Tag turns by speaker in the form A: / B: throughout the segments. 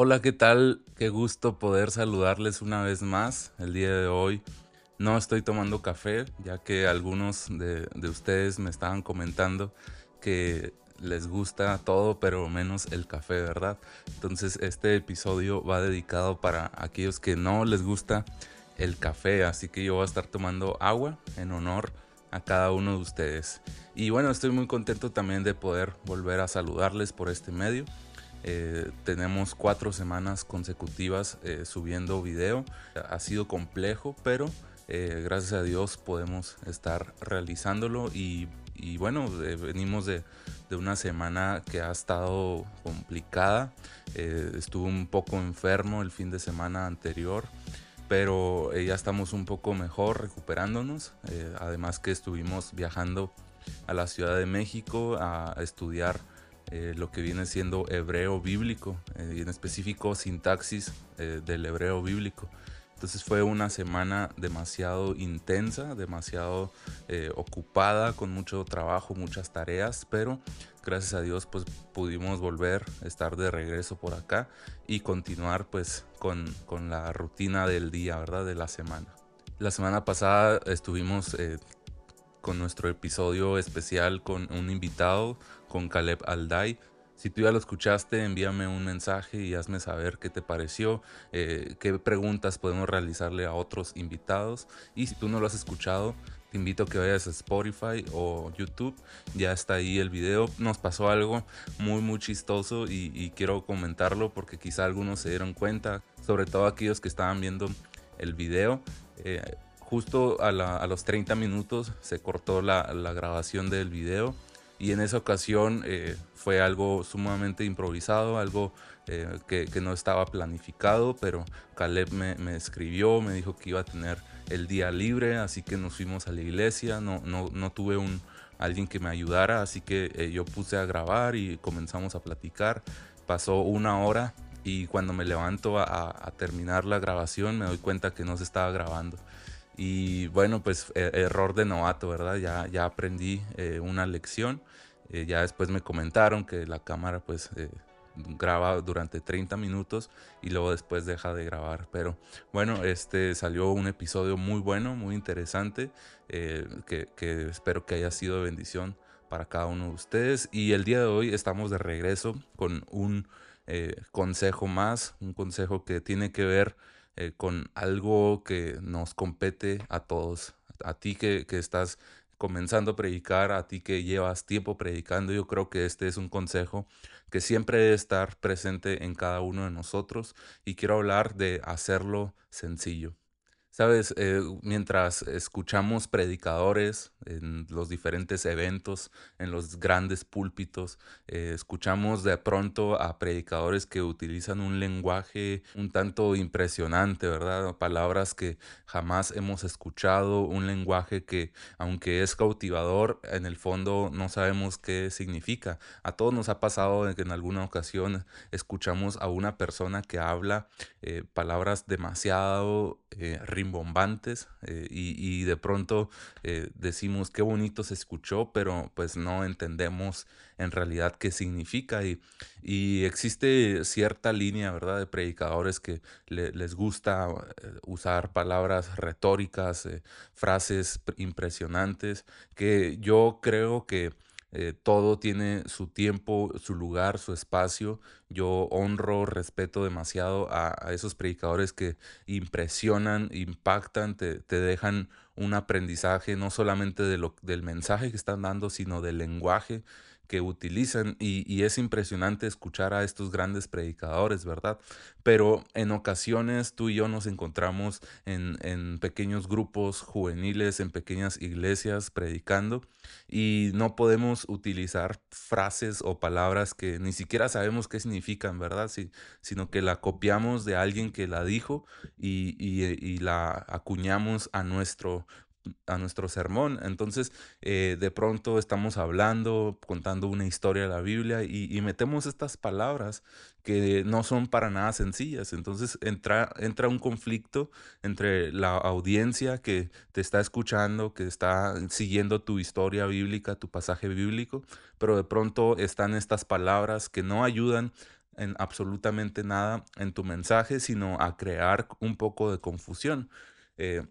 A: Hola, ¿qué tal? Qué gusto poder saludarles una vez más el día de hoy. No estoy tomando café, ya que algunos de, ustedes me estaban comentando que les gusta todo, pero menos el café, ¿verdad? Entonces este episodio va dedicado para aquellos que no les gusta el café, así que yo voy a estar tomando agua en honor a cada uno de ustedes. Y bueno, estoy muy contento también de poder volver a saludarles por este medio. Eh, tenemos cuatro semanas consecutivas eh, subiendo video. Ha sido complejo, pero eh, gracias a Dios podemos estar realizándolo. Y, bueno, venimos de, una semana que ha estado complicada. estuve un poco enfermo el fin de semana anterior. Pero ya estamos un poco mejor recuperándonos. además que estuvimos viajando a la Ciudad de México a estudiar eh, lo que viene siendo hebreo bíblico, eh, y en específico sintaxis eh, del hebreo bíblico. Entonces fue una semana demasiado intensa, demasiado ocupada, con mucho trabajo, muchas tareas, pero gracias a Dios pues pudimos volver, estar de regreso por acá y continuar pues con, con la rutina del día, ¿verdad? De la semana. La semana pasada estuvimos con nuestro episodio especial con un invitado, con Caleb Alday. Si tú ya lo escuchaste, envíame un mensaje y hazme saber qué te pareció, eh, qué preguntas podemos realizarle a otros invitados. Y si tú no lo has escuchado, te invito a que vayas a Spotify o YouTube. Ya está ahí el video. Nos pasó algo muy, muy chistoso y, quiero comentarlo porque quizá algunos se dieron cuenta, sobre todo aquellos que estaban viendo el video. Eh, justo a, los 30 minutos se cortó la, grabación del video y en esa ocasión eh, fue algo sumamente improvisado, algo eh, que, no estaba planificado, pero Caleb me, escribió, me dijo que iba a tener el día libre, así que nos fuimos a la iglesia, no, tuve un, alguien que me ayudara, así que eh, yo puse a grabar y comenzamos a platicar, pasó una hora y cuando me levanto a terminar la grabación me doy cuenta que no se estaba grabando. Y bueno, pues e, error de novato, ¿verdad? Ya, ya aprendí eh, una lección. Eh, ya después me comentaron que la cámara pues eh, graba durante 30 minutos y luego después deja de grabar. Pero bueno, este salió un episodio muy bueno, muy interesante, que, que espero que haya sido bendición para cada uno de ustedes. Y el día de hoy estamos de regreso con un consejo más, un consejo que tiene que ver eh, con algo que nos compete a todos. A ti que, que estás comenzando a predicar, a ti que llevas tiempo predicando, yo creo que este es un consejo que siempre debe estar presente en cada uno de nosotros y quiero hablar de hacerlo sencillo. Sabes, eh, mientras escuchamos predicadores en los diferentes eventos, en los grandes púlpitos, eh, escuchamos de pronto a predicadores que utilizan un lenguaje un tanto impresionante, ¿verdad? Palabras que jamás hemos escuchado, un lenguaje que aunque es cautivador, en el fondo no sabemos qué significa. A todos nos ha pasado que en alguna ocasión escuchamos a una persona que habla eh, palabras demasiado bombantes eh, y, de pronto eh, decimos qué bonito se escuchó, pero pues no entendemos en realidad qué significa y, y existe cierta línea, ¿verdad?, de predicadores que les gusta eh, usar palabras retóricas, frases impresionantes, que yo creo que eh, todo tiene su tiempo, su lugar, su espacio. Yo honro, respeto demasiado a, esos predicadores que impresionan, impactan, te, te, dejan un aprendizaje no solamente de lo, del mensaje que están dando, sino del lenguaje que utilizan y, es impresionante escuchar a estos grandes predicadores, ¿verdad? Pero en ocasiones tú y yo nos encontramos en, en pequeños grupos juveniles, en pequeñas iglesias predicando y no podemos utilizar frases o palabras que ni siquiera sabemos qué significan, ¿verdad? Sino que la copiamos de alguien que la dijo y, y, y la acuñamos a nuestro a nuestro sermón. Entonces, eh, de pronto estamos hablando, contando una historia de la Biblia y, metemos estas palabras que no son para nada sencillas. Entonces entra, entra un conflicto entre la audiencia que te está escuchando, que está siguiendo tu historia bíblica, tu pasaje bíblico, pero de pronto están estas palabras que no ayudan en absolutamente nada en tu mensaje, sino a crear un poco de confusión. Eh,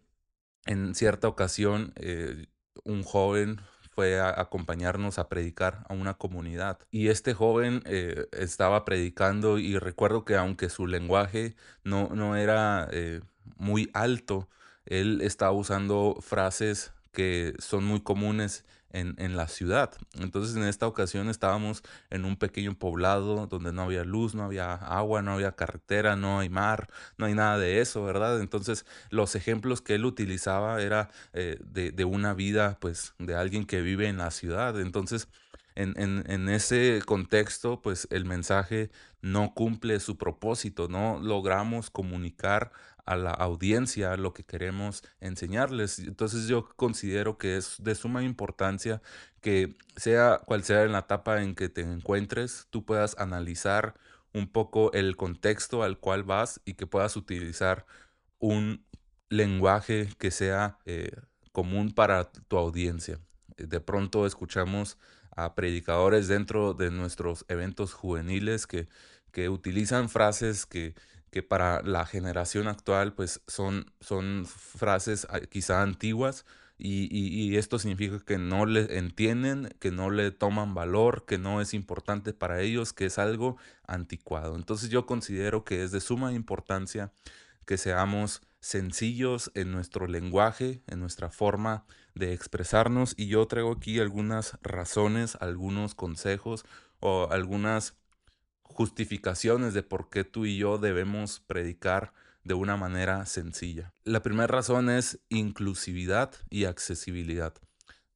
A: en cierta ocasión, eh, un joven fue a acompañarnos a predicar a una comunidad. Y este joven eh, estaba predicando y recuerdo que aunque su lenguaje no, no era muy alto, él estaba usando frases que son muy comunes en, en, la ciudad. Entonces en esta ocasión estábamos en un pequeño poblado donde no había luz, no había agua, no había carretera, no hay mar, no hay nada de eso, ¿verdad? Entonces los ejemplos que él utilizaba era eh, de, de, una vida pues de alguien que vive en la ciudad. Entonces en, en, ese contexto pues el mensaje no cumple su propósito, no logramos comunicar a la audiencia lo que queremos enseñarles. Entonces yo considero que es de suma importancia que sea cual sea en la etapa en que te encuentres, tú puedas analizar un poco el contexto al cual vas y que puedas utilizar un lenguaje que sea eh, común para tu audiencia. De pronto escuchamos a predicadores dentro de nuestros eventos juveniles que, que utilizan frases que que para la generación actual pues son, son frases ah, quizá antiguas y, y, esto significa que no le entienden, que no le toman valor, que no es importante para ellos, que es algo anticuado. Entonces yo considero que es de suma importancia que seamos sencillos en nuestro lenguaje, en nuestra forma de expresarnos y yo traigo aquí algunas razones, algunos consejos o algunas justificaciones de por qué tú y yo debemos predicar de una manera sencilla. La primera razón es inclusividad y accesibilidad.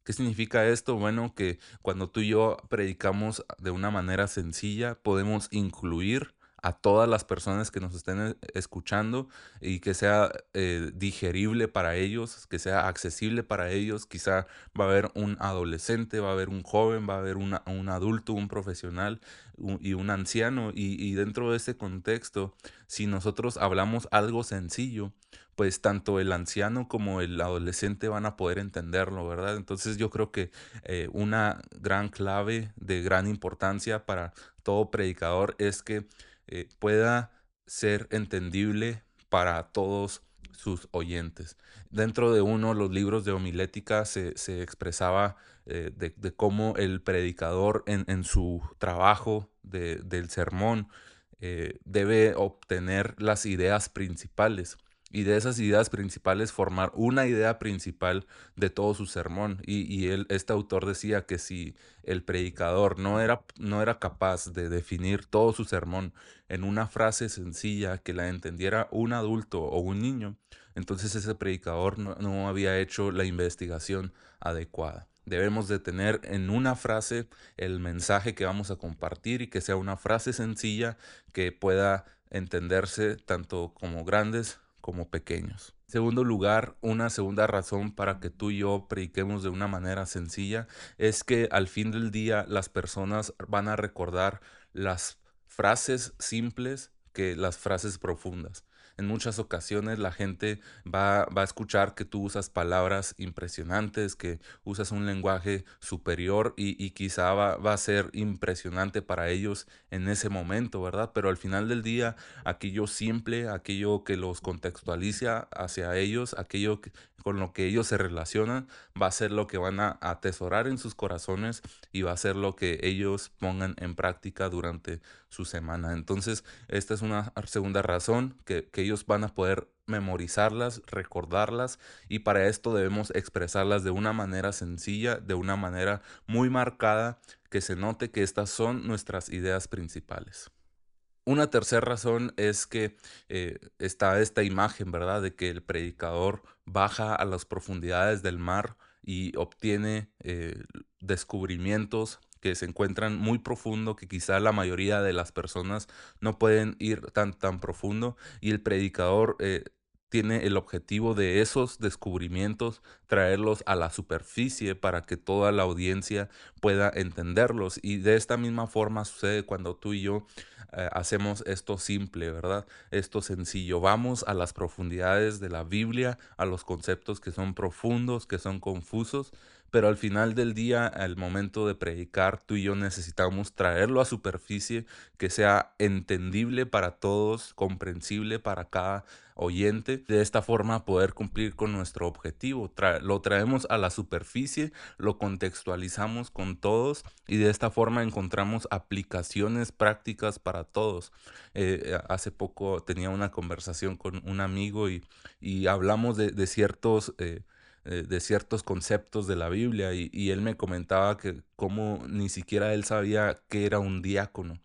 A: ¿Qué significa esto? Bueno, que cuando tú y yo predicamos de una manera sencilla, podemos incluir a todas las personas que nos estén eh, escuchando y que sea eh, digerible para ellos, que sea accesible para ellos. Quizá va a haber un adolescente, va a haber un joven, va a haber un adulto, un profesional y un anciano. Y, dentro de ese contexto, si nosotros hablamos algo sencillo, pues tanto el anciano como el adolescente van a poder entenderlo, ¿verdad? Entonces yo creo que eh, una gran clave de gran importancia para todo predicador es que eh, pueda ser entendible para todos sus oyentes. Dentro de uno, los libros de homilética se, se expresaba eh, de, de, cómo el predicador en, en su trabajo de, del sermón eh, debe obtener las ideas principales y de esas ideas principales formar una idea principal de todo su sermón. Y, y él, este autor decía que si el predicador no era, no era capaz de definir todo su sermón en una frase sencilla que la entendiera un adulto o un niño, entonces ese predicador no, no había hecho la investigación adecuada. Debemos de tener en una frase el mensaje que vamos a compartir y que sea una frase sencilla que pueda entenderse tanto como grandes como pequeños. En segundo lugar, una segunda razón para que tú y yo prediquemos de una manera sencilla es que al fin del día las personas van a recordar las frases simples que las frases profundas en muchas ocasiones la gente va, va, a escuchar que tú usas palabras impresionantes, que usas un lenguaje superior y, y quizá va, va, a ser impresionante para ellos en ese momento, ¿verdad? Pero al final del día, aquello simple, aquello que los contextualiza hacia ellos, aquello que, con lo que ellos se relacionan, va a ser lo que van a atesorar en sus corazones y va a ser lo que ellos pongan en práctica durante su semana. Entonces, esta es una segunda razón que, que ellos van a poder memorizarlas, recordarlas y para esto debemos expresarlas de una manera sencilla, de una manera muy marcada, que se note que estas son nuestras ideas principales. Una tercera razón es que eh, está esta imagen, ¿verdad? De que el predicador baja a las profundidades del mar y obtiene eh, descubrimientos que se encuentran muy profundo, que quizá la mayoría de las personas no pueden ir tan, tan profundo y el predicador eh, tiene el objetivo de esos descubrimientos traerlos a la superficie para que toda la audiencia pueda entenderlos. Y de esta misma forma sucede cuando tú y yo eh, hacemos esto simple, ¿verdad? Esto sencillo. Vamos a las profundidades de la Biblia, a los conceptos que son profundos, que son confusos, pero al final del día, al momento de predicar, tú y yo necesitamos traerlo a superficie, que sea entendible para todos, comprensible para cada oyente, de esta forma poder cumplir con nuestro objetivo. lo traemos a la superficie, lo contextualizamos con todos y de esta forma encontramos aplicaciones prácticas para todos. Eh, hace poco tenía una conversación con un amigo y, y hablamos de, ciertos... Eh, eh, de ciertos conceptos de la Biblia y, él me comentaba que como ni siquiera él sabía que era un diácono.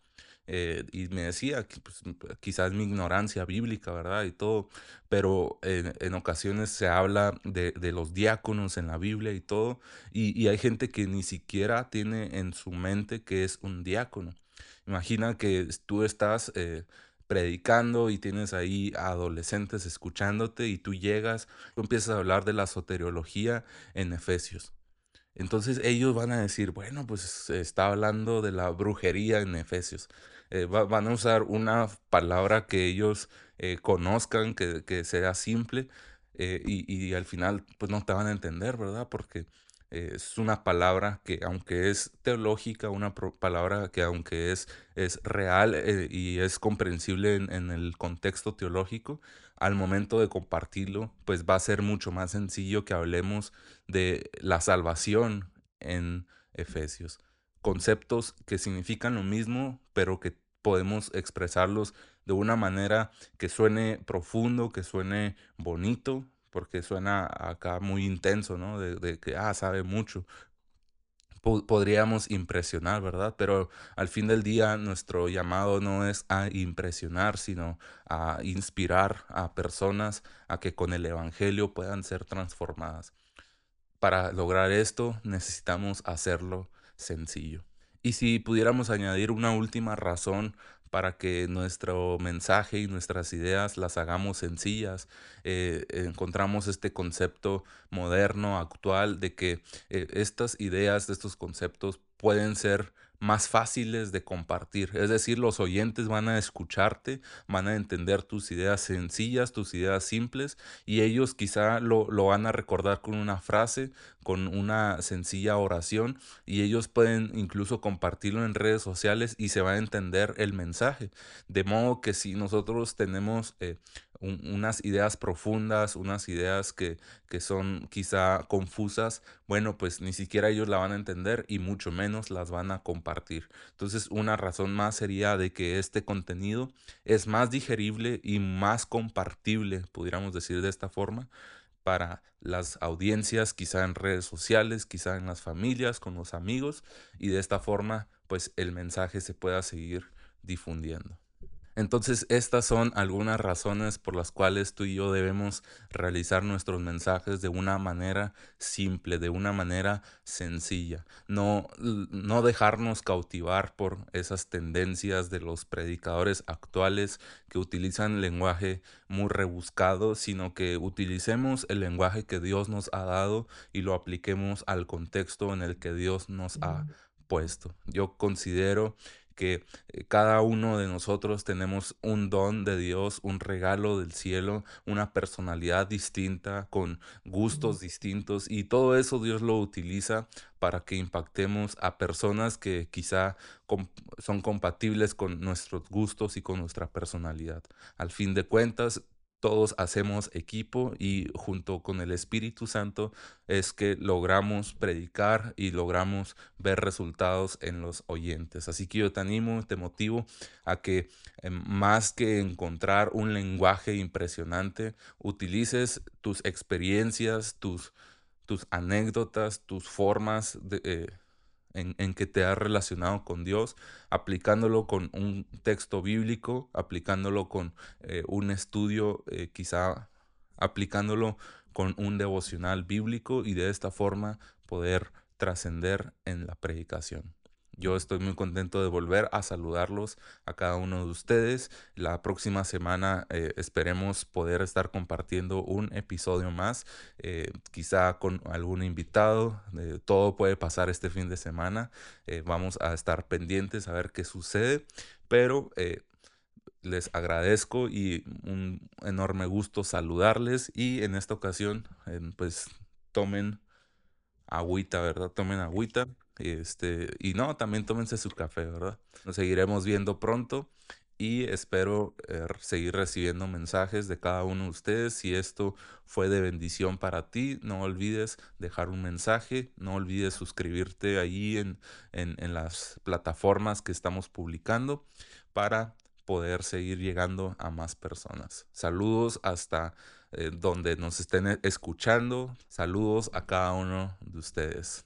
A: Eh, y me decía que pues, quizás mi ignorancia bíblica, ¿verdad? Y todo, pero en, ocasiones se habla de, los diáconos en la Biblia y todo, y, hay gente que ni siquiera tiene en su mente que es un diácono. Imagina que tú estás eh, predicando y tienes ahí adolescentes escuchándote y tú llegas, tú empiezas a hablar de la soteriología en Efesios. Entonces ellos van a decir, bueno, pues está hablando de la brujería en Efesios. Eh, van a usar una palabra que ellos eh, conozcan, que, que, sea simple, eh, y, y, al final pues no te van a entender, ¿verdad? Porque es una palabra que aunque es teológica, una palabra que aunque es, es real y es comprensible en, en, el contexto teológico, al momento de compartirlo, pues va a ser mucho más sencillo que hablemos de la salvación en Efesios. Conceptos que significan lo mismo, pero que podemos expresarlos de una manera que suene profundo, que suene bonito, porque suena acá muy intenso, ¿no? De, que, ah, sabe mucho. podríamos impresionar, ¿verdad? Pero al fin del día nuestro llamado no es a impresionar, sino a inspirar a personas a que con el Evangelio puedan ser transformadas. Para lograr esto necesitamos hacerlo sencillo. Y si pudiéramos añadir una última razón para que nuestro mensaje y nuestras ideas las hagamos sencillas, eh, encontramos este concepto moderno, actual, de que eh, estas ideas, estos conceptos pueden ser más fáciles de compartir. Es decir, los oyentes van a escucharte, van a entender tus ideas sencillas, tus ideas simples, y ellos quizá lo, lo, van a recordar con una frase, con una sencilla oración, y ellos pueden incluso compartirlo en redes sociales y se va a entender el mensaje. De modo que si nosotros tenemos eh, unas ideas profundas, unas ideas que, que, son quizá confusas, bueno, pues ni siquiera ellos la van a entender y mucho menos las van a compartir. Entonces, una razón más sería de que este contenido es más digerible y más compartible, pudiéramos decir de esta forma, para las audiencias, quizá en redes sociales, quizá en las familias, con los amigos, y de esta forma, pues el mensaje se pueda seguir difundiendo. Entonces, estas son algunas razones por las cuales tú y yo debemos realizar nuestros mensajes de una manera simple, de una manera sencilla. No, no dejarnos cautivar por esas tendencias de los predicadores actuales que utilizan lenguaje muy rebuscado, sino que utilicemos el lenguaje que Dios nos ha dado y lo apliquemos al contexto en el que Dios nos ha puesto. Yo considero que eh, cada uno de nosotros tenemos un don de Dios, un regalo del cielo, una personalidad distinta, con gustos distintos y todo eso Dios lo utiliza para que impactemos a personas que quizá son compatibles con nuestros gustos y con nuestra personalidad. Al fin de cuentas, todos hacemos equipo y junto con el Espíritu Santo es que logramos predicar y logramos ver resultados en los oyentes. Así que yo te animo, te motivo a que eh, más que encontrar un lenguaje impresionante, utilices tus experiencias, tus, tus anécdotas, tus formas de... Eh, en, que te has relacionado con Dios, aplicándolo con un texto bíblico, aplicándolo con eh, un estudio, eh, quizá aplicándolo con un devocional bíblico y de esta forma poder trascender en la predicación. Yo estoy muy contento de volver a saludarlos a cada uno de ustedes. La próxima semana eh, esperemos poder estar compartiendo un episodio más, eh, quizá con algún invitado. Eh, todo puede pasar este fin de semana. vamos a estar pendientes a ver qué sucede, pero les agradezco y un enorme gusto saludarles y en esta ocasión pues tomen agüita, ¿verdad? Tomen agüita. Este, y no, también tómense su café, ¿verdad? Nos seguiremos viendo pronto y espero eh, seguir recibiendo mensajes de cada uno de ustedes. Si esto fue de bendición para ti, no olvides dejar un mensaje, no olvides suscribirte ahí en, en, las plataformas que estamos publicando para poder seguir llegando a más personas. Saludos hasta eh, donde nos estén escuchando. Saludos a cada uno de ustedes.